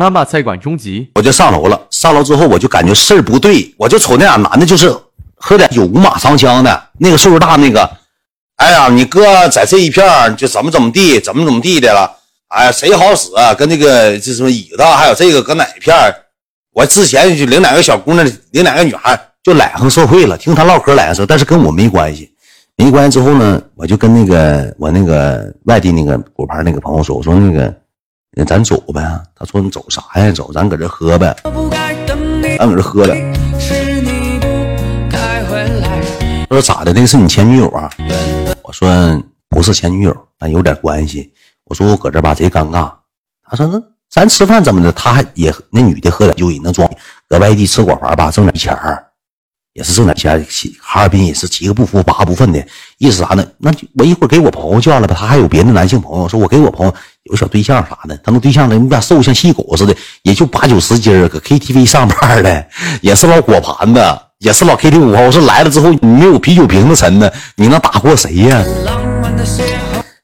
妈妈菜馆中集，我就上楼了。上楼之后，我就感觉事儿不对，我就瞅那俩男的，就是喝点酒五马长枪的，那个岁数大那个。哎呀，你哥在这一片就怎么怎么地，怎么怎么地的了。哎，谁好使啊？跟那个这什么椅子，还有这个搁哪一片我之前就领两个小姑娘，领两个女孩，就揽上社会了，听他唠嗑揽上，但是跟我没关系。没关系之后呢，我就跟那个我那个外地那个果盘那个朋友说，我说那个。那咱走呗，他说你走啥呀？走，咱搁这喝呗，咱搁这喝呗。他说咋的？那是你前女友啊？我说不是前女友，但有点关系。我说我搁这吧贼尴尬。他说那咱吃饭怎么的？他还也那女的喝点酒也能装，搁外地吃果盘吧挣点钱儿。也是挣点钱，哈尔滨也是七个不服八个不忿的，意思啥呢？那我一会儿给我朋友叫来吧，他还有别的男性朋友，说我给我朋友有小对象啥的，他那对象呢，你咋瘦像细狗似的，也就八九十斤儿，搁 KTV 上班的，也是老果盘子，也是老 KTV 五号。我说来了之后你没有啤酒瓶子沉的，你能打过谁呀？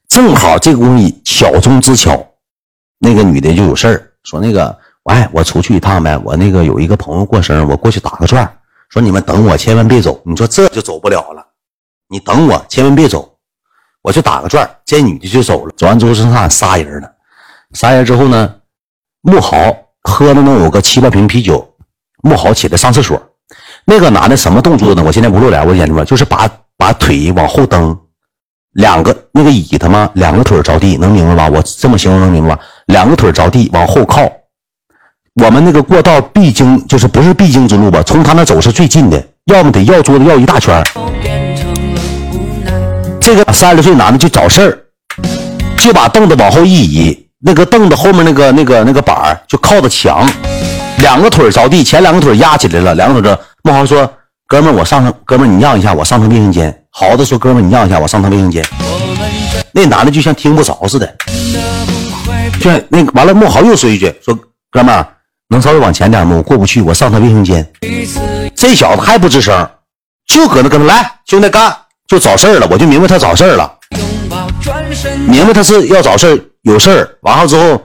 正好这姑娘巧中之巧，那个女的就有事儿，说那个，喂，我出去一趟呗，我那个有一个朋友过生日，我过去打个转。说你们等我，千万别走。你说这就走不了了。你等我，千万别走。我去打个转，这女的就走了。走完之后剩下仨人了。仨人之后呢，木豪喝了能有个七八瓶啤酒。木豪起来上厕所。那个男的什么动作呢？我现在不露脸，我演的吧，就是把把腿往后蹬，两个那个椅子嘛，两个腿着地，能明白吧？我这么形容能明白吧？两个腿着地，往后靠。我们那个过道必经，就是不是必经之路吧？从他那走是最近的，要么得绕桌子绕一大圈这个三十岁男的就找事儿，就把凳子往后一移，那个凳子后面那个那个那个板就靠着墙，两个腿着地，前两个腿压起来了，两个腿着。木豪说：“哥们儿，我上趟，哥们儿你让一下，我上趟卫生间。”豪子说：“哥们儿你让一下，我上趟卫生间。”那男的就像听不着似的，就那个完了。木豪又说一句：“说哥们儿。”能稍微往前点吗？我过不去，我上趟卫生间。这小子还不吱声，就搁那搁那来，兄弟干，就找事儿了。我就明白他找事儿了，明白他是要找事儿，有事儿。完了之后，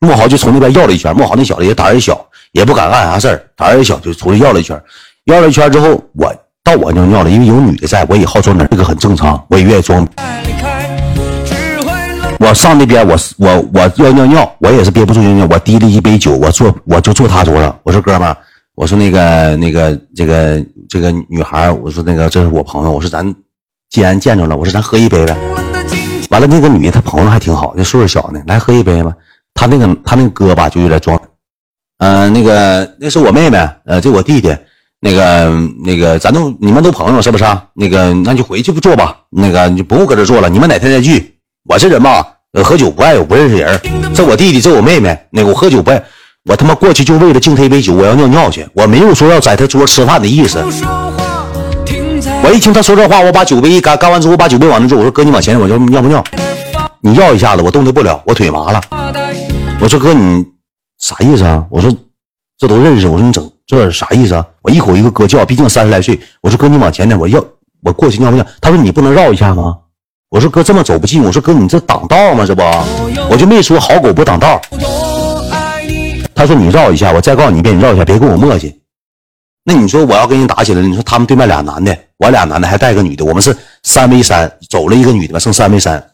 莫豪就从那边绕了一圈。莫豪那小子也胆儿也小，也不敢干啥事儿，胆儿也小，就出去绕了一圈。绕了一圈之后，我到我尿尿了，因为有女的在，我也好装点，这个很正常，我也愿意装。我上那边，我我我要尿尿，我也是憋不住尿尿，我提了一杯酒，我坐我就坐他桌上，我说哥们儿，我说那个那个这个这个女孩，我说那个这是我朋友，我说咱既然见着了，我说咱喝一杯呗。完了那个女的她朋友还挺好，那岁数小呢，来喝一杯吧。他那个他那个哥吧就有点装，嗯，那个那是我妹妹，呃，这我弟弟，那个那个咱都你们都朋友是不是？那个那就回去不坐吧，那个你不用搁这坐了，你们哪天再聚。我这人吧，喝酒不爱我不认识人。这我弟弟，这我妹妹。那个我喝酒不爱，我他妈过去就为了敬他一杯酒，我要尿尿去，我没有说要在他桌吃饭的意思。我一听他说这话，我把酒杯一干，干完之后我把酒杯往那坐，我说哥，你往前，我要尿不尿？你要一下子，我动弹不了，我腿麻了。我说哥，你啥意思啊？我说这都认识，我说你整这啥意思啊？我一口一个哥叫，毕竟三十来岁。我说哥，你往前点，我要我过去尿不尿？他说你不能绕一下吗？我说哥这么走不近，我说哥你这挡道吗？这不，我就没说好狗不挡道。他说你绕一下，我再告诉你一遍，你绕一下，别跟我磨叽。那你说我要跟人打起来，你说他们对面俩男的，我俩男的还带个女的，我们是三 v 三，走了一个女的吧，剩三 v 三，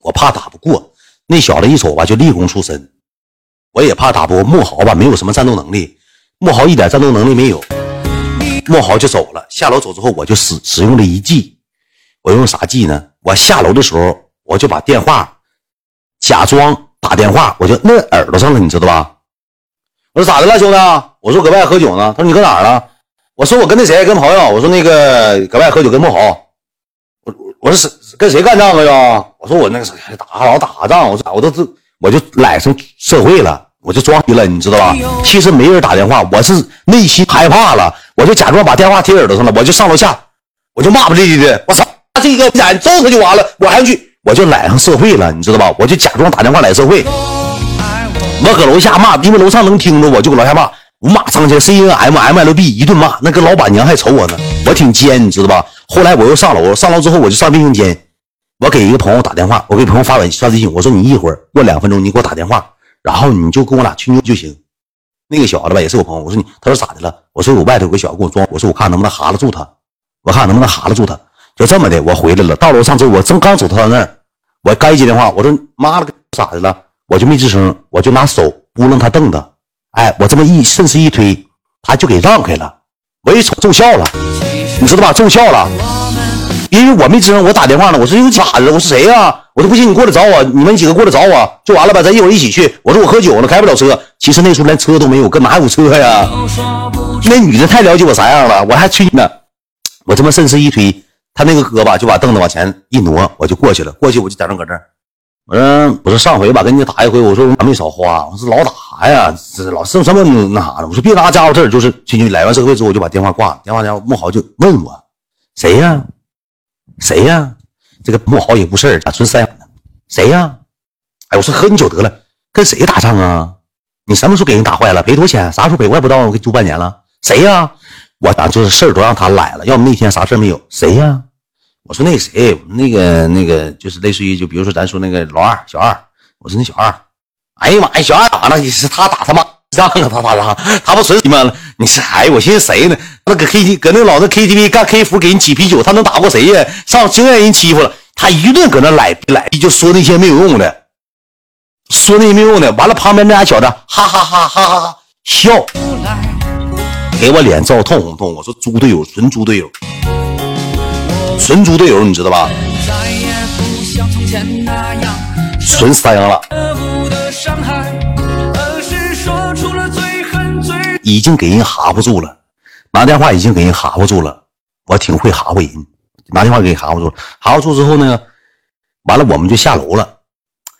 我怕打不过。那小子一瞅吧，就立功出身，我也怕打不过木豪吧，没有什么战斗能力，木豪一点战斗能力没有，木豪就走了。下楼走之后，我就使使用了一计。我用啥计呢？我下楼的时候，我就把电话假装打电话，我就摁耳朵上了，你知道吧？我说咋的了，兄弟？我说搁外喝酒呢。他说你搁哪儿了？我说我跟那谁跟朋友。我说那个搁外喝酒跟木豪。我我说是跟谁干仗了呀？我说我那个打老打仗。我说我都是我就赖上社会了，我就装逼了，你知道吧？其实没人打电话，我是内心害怕了，我就假装把电话贴耳朵上了，我就上楼下，我就骂不咧咧的，我操！这个咱揍他就完了，我还去，我就揽上社会了，你知道吧？我就假装打电话揽社会，我搁楼下骂，因为楼上能听着，我就搁楼下骂，五马长枪，C N M M L B 一顿骂，那个老板娘还瞅我呢，我挺尖，你知道吧？后来我又上楼，上楼之后我就上卫生间，我给一个朋友打电话，我给朋友发短发微信，我说你一会儿过两分钟你给我打电话，然后你就跟我俩去就行。那个小子吧，也是我朋友。我说你，他说咋的了？我说我外头有个小子跟我装。我说我看能不能哈拉住他，我看能不能哈拉住他。就这么的，我回来了。到楼上之后，我正刚走到那儿，我该接电话。我说妈了个咋的了？我就没吱声，我就拿手拨楞他凳子。哎，我这么一顺势一推，他就给让开了。我一瞅奏效了，你知道吧？奏效了，因为我没吱声，我打电话呢。我说又咋的？我是谁呀？我说不行，你过来找我，你们几个过来找我就完了吧，咱一会儿一起去。我说我喝酒了，开不了车。其实那时候连车都没有，搁哪有车呀？那女的太了解我啥样了，我还催呢。我这么顺势一推，他那个胳膊就把凳子往前一挪，我就过去了。过去我就在那搁这儿。我说我说上回吧，跟你打一回，我说没少花。我说老打啥呀？这老剩什么那啥的？我说别拿家伙事儿，就是进去来完社会之后，我就把电话挂了。电话家伙木豪就问我谁呀？谁呀？这个木豪也不事儿，纯三养的。谁呀？哎，我说喝你酒得了，跟谁打仗啊？你什么时候给人打坏了？赔多少钱？啥时候赔？我也不知道，我给租半年了。谁呀？我咱就是事儿都让他来了，要么那天啥事没有。谁呀？我说那谁，那个那个就是类似于，就比如说咱说那个老二小二，我说那小二，哎呀妈呀，小二打了你，是他打他妈仗啊，他打他，他不纯妈了？你是哎，我寻思谁呢？那搁 K T 搁那老子 K T V 干 K 服给人挤啤酒，他能打过谁呀？上净让人欺负了。他一顿搁那赖赖，就说那些没有用的，说那些没有用的。完了，旁边那俩小子哈哈哈哈哈哈笑，给我脸照通红通。我说猪队友，纯猪队友，纯猪队友，你知道吧？纯三阳了，已经给人哈不住了，拿电话已经给人哈不住了。我挺会哈唬人。拿电话给人哈不住，哈不住之后呢，完了我们就下楼了。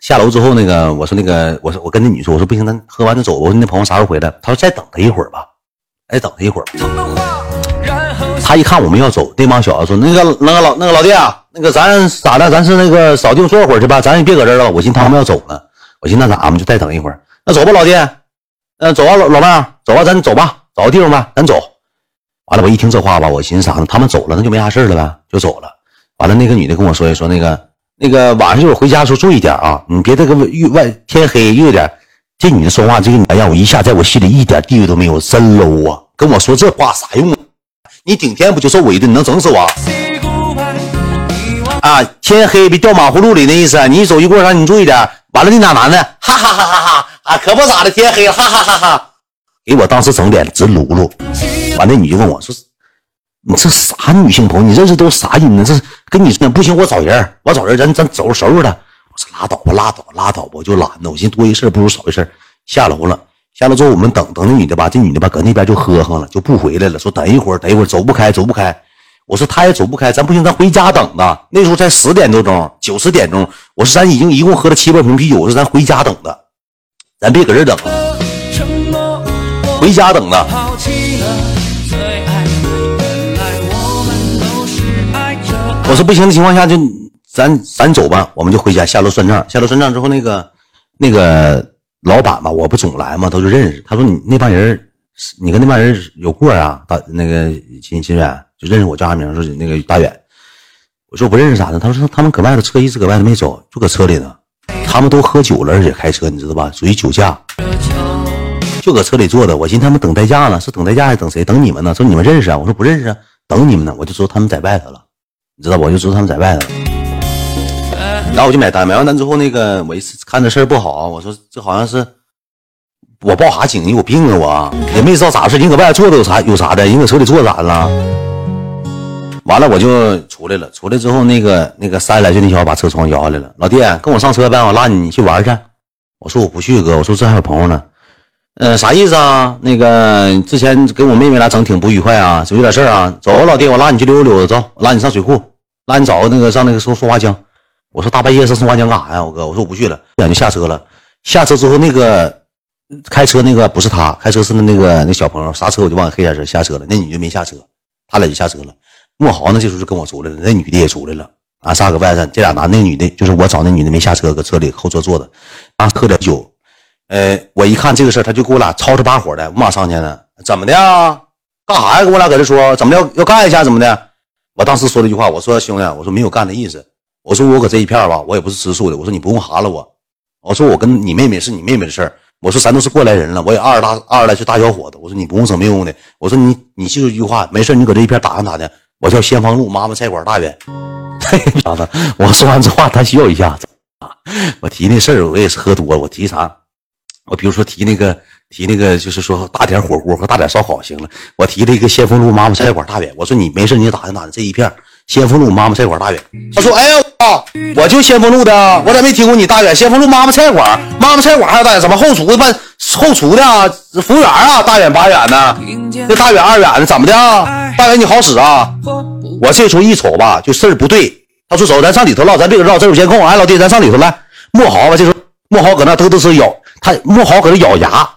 下楼之后，那个我说那个我说我跟那女说，我说不行，咱喝完就走。我说那朋友啥时候回来？他说再等他一会儿吧，再等他一会儿。他一看我们要走，那帮小子说那个那个老那个老弟啊，那个咱咋的？咱是那个扫地坐会儿去吧，咱也别搁这儿了。我寻思他们要走了，我寻思那咋？我们就再等一会儿。那走吧，老弟，嗯，走吧，老老妹儿，走吧，咱走吧，找个地方吧，咱走。完了，我一听这话吧，我寻思啥呢？他们走了，那就没啥事了呗，就走了。完了，那个女的跟我说一说那个那个晚上一会儿回家的时候注意点啊，你别这个越外天黑越点。这女的说话，这个女的让我一下在我心里一点地位都没有，真 low 啊！跟我说这话啥用啊？你顶天不就受委屈，你能整死我？啊，天黑别掉马葫芦里那意思。你一走一过让你注意点。完了，那俩男的，哈哈哈哈哈啊，可不咋的，天黑了，哈哈哈哈，给我当时整脸直噜噜。完，那女就问我说：“你这啥女性朋友？你认识都啥人呢？这跟你说不行，我找人，我找人，咱咱走收拾他。”我说：“拉倒吧，拉倒，拉倒吧，我就懒得。我寻思多一事不如少一事。”下楼了，下楼之后我们等等那女的吧，这女的吧搁那边就呵呵了，就不回来了，说等一会儿，等一会儿走不开，走不开。我说她也走不开，咱不行，咱回家等的。那时候才十点多钟，九十点钟。我说咱已经一共喝了七八瓶啤酒，我说咱回家等的，咱别搁这等，回家等的。我说不行的情况下，就咱咱走吧，我们就回家下楼算账。下楼算账之后，那个那个老板吧，我不总来嘛，都是认识。他说你那帮人，你跟那帮人有过啊？大那个秦秦远就认识我叫啥名？说那个大远。我说不认识咋的？他说他们搁外头车一直搁外头没走，就搁车里呢。他们都喝酒了，而且开车，你知道吧？属于酒驾，就搁车里坐的。我寻思他们等代驾呢，是等代驾还是等谁？等你们呢？说你们认识啊？我说不认识啊，等你们呢。我就说他们在外头了。你知道，我就知道他们在外头，然后我就买单。买完单之后，那个我一看这事儿不好，我说这好像是我报啥警？你有病啊！我也没知道咋回事。人搁外头坐着有啥有啥的？人搁车里坐着咋的了？完了我就出来了。出来之后，那个那个三来岁那小子把车窗摇下来了。老弟，跟我上车呗，我拉你去玩去。我说我不去，哥。我说这还有朋友呢。嗯，啥意思啊？那个之前跟我妹妹俩整挺不愉快啊，有点事儿啊。走，老弟，我拉你去溜达溜达，走，拉你上水库，拉你找个那个上那个松松花江。我说大半夜上松花江干啥呀？我哥，我说我不去了，俩就下车了。下车之后，那个开车那个不是他，开车是那个那小朋友刹车，我就往黑下车下车了。那女的没下车，他俩就下车了。莫豪呢，这时候就跟我出来了，那女的也出来了。俺仨搁外头，这俩男那女的，就是我找那女的没下车，搁车里后座坐着，啊，喝点酒。呃，我一看这个事，他就给我俩吵吵把火的，我马上去呢。怎么的啊？干啥呀？跟我俩搁这说，怎么的要要干一下？怎么的？我当时说了一句话，我说兄弟，我说没有干的意思。我说我搁这一片吧，我也不是吃素的。我说你不用哈了我，我说我跟你妹妹是你妹妹的事儿。我说咱都是过来人了，我也二十大二十来岁大小伙子。我说你不用整没用的。我说你你记住一句话，没事你搁这一片打听打听。我叫先锋路妈妈菜馆大远。啥子？我说完这话他笑一下子。我提那事儿我也是喝多了。我提啥？我比如说提那个提那个就是说大点火锅和大点烧烤行了。我提了一个先锋路妈妈菜馆大远。我说你没事你打听打听这一片。先锋路妈妈菜馆大远，他说：“哎呀，我我就先锋路的，我咋没听过你大远？先锋路妈妈菜馆，妈妈菜馆还有大远怎么后厨的办后厨的啊，服务员啊，大远八远的，这大远二远的怎么的啊？大远你好使啊？我这时候一瞅吧，就事儿不对。他说走，咱上里头唠，咱别搁唠，这有监控。哎，老弟，咱上里头来。莫豪吧，这时候莫豪搁那嘚嘚瑟咬，他莫豪搁那咬牙。”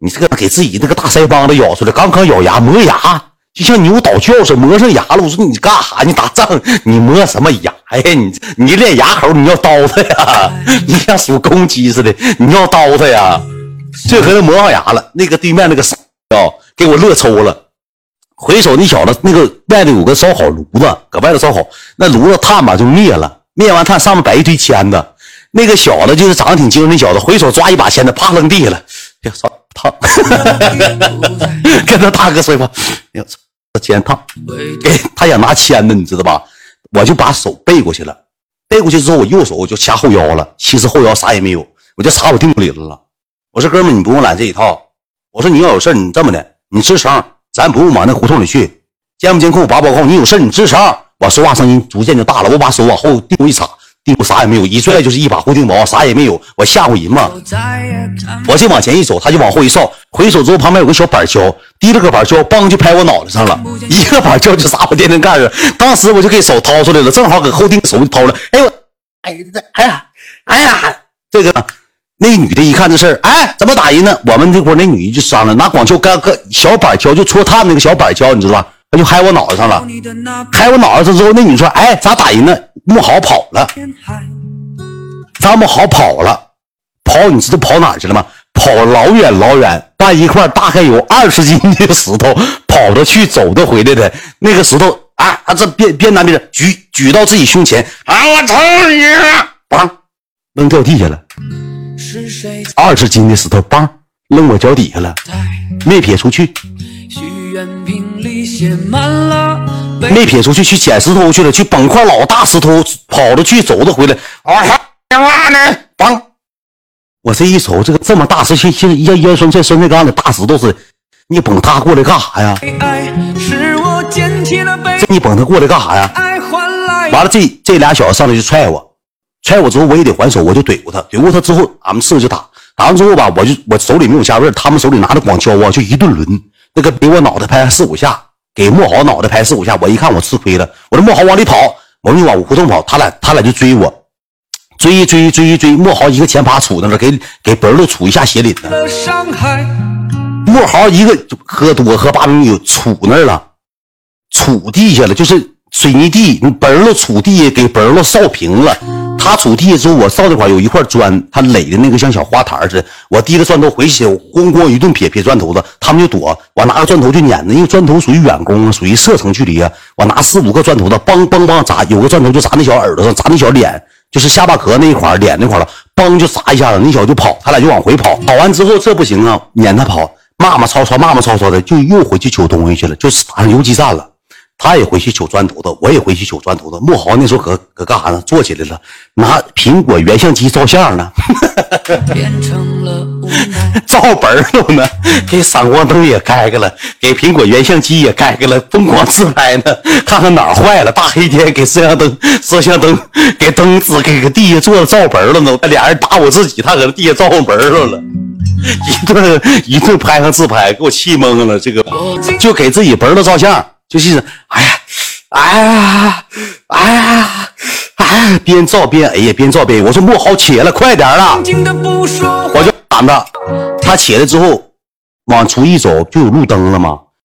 你这个给自己那个大腮帮子咬出来，刚刚咬牙磨牙，就像牛倒叫似的磨上牙了。我说你干啥？你打仗你磨什么牙呀？你你练牙口你要刀他呀？你像属公鸡似的，你要刀他呀？这回他磨上牙了，那个对面那个傻啊，给我乐抽了。回首那小子，那个外头有个烧烤炉子，搁外头烧烤，那炉子炭吧就灭了，灭完炭上面摆一堆签子。那个小子就是长得挺精神，那小子回手抓一把签子，啪扔地下了。呀，操！烫，跟他大哥说一话，哎呦，这肩烫，给他想拿签子，你知道吧？我就把手背过去了，背过去之后，我右手我就掐后腰了，其实后腰啥也没有，我就插我腚里了。我说哥们，你不用揽这一套。我说你要有事你这么的，你吱声，咱不用往那胡同里去，监不监控拔保控，你有事你吱声。我说话声音逐渐就大了，我把手往后腚一插。我啥也没有，一拽就是一把固定毛，啥也没有。我吓唬人嘛，我就往前一走，他就往后一扫，回手之后旁边有个小板锹，提了个板锹，梆就拍我脑袋上了，一个板锹就砸我电线杆上。当时我就给手掏出来了，正好搁后腚手掏了。哎呦，哎呀，哎呀，哎呀，这个那女的一看这事儿，哎，怎么打人呢？我们这块那女的就商量，拿广锹干个小板锹，就戳炭那个小板锹，你知道吧？他就拍我脑袋上了，拍我脑袋上之后，那女的说，哎，咋打人呢？木豪跑了，张木豪跑了，跑你知道跑哪去了吗？跑老远老远，搬一块大概有二十斤的石头跑着去，走着回来的。那个石头啊，他这边边南边举举到自己胸前，啊，我操你！梆，扔掉地下了。二十斤的石头，梆，扔我脚底下了，没撇出去。原瓶里写满了没撇出去，去捡石头去了，去崩块老大石头，跑着去，走着回来。啊哈！干嘛呢？梆！我这一瞅，这个这么大石，像像像烟酸菜酸菜缸的大石头似的，你捧他过来干啥呀？这你捧他过来干啥呀？完了，这这俩小子上来就踹我，踹我之后我也得还手，我就怼过他，怼过他之后，俺们四个就打，打完之后吧，我就我手里没有下味他们手里拿着广锹啊，就一顿抡，那个给我脑袋拍四五下。给莫豪脑袋拍四五下，我一看我吃亏了，我说莫豪往里跑，我说你往胡同跑，他俩他俩就追我，追追追追，莫豪一个前趴杵那了，给给本儿都杵一下鞋领子。莫豪一个喝多喝八瓶酒杵那儿了，杵地下了，就是水泥地，本儿都杵地给本儿都扫平了。他杵地之后，我扫那块有一块砖，他垒的那个像小花坛似的。我提着砖头回去，咣咣一顿撇撇砖头子，他们就躲。我拿个砖头就撵着，因为砖头属于远攻，属于射程距离啊。我拿四五个砖头子，梆梆梆砸，有个砖头就砸那小耳朵上，砸那小脸，就是下巴壳那一块脸那块了，梆就砸一下子，那小就跑，他俩就往回跑。跑完之后这不行啊，撵他跑，骂骂吵吵，骂骂吵吵的，就又回去取东西去了，就是打上游击战了。他也回去取砖头子，我也回去取砖头子。木豪那时候搁搁干啥呢？坐起来了，拿苹果原相机照相呢，照本儿呢，给闪光灯也开开了，给苹果原相机也开开了，疯狂自拍呢。看看哪儿坏了，大黑天给摄像灯、摄像灯给灯子给个地下做了照本了呢。俩人打我自己，他搁那地下照本了了，一顿一顿拍上自拍，给我气懵了。这个就给自己本儿照相。就是，哎呀，哎呀，哎呀，哎呀，边照边哎呀，边照边。我说莫豪起来，快点了。我就喊他，他起来之后往出一走，就有路灯了吗？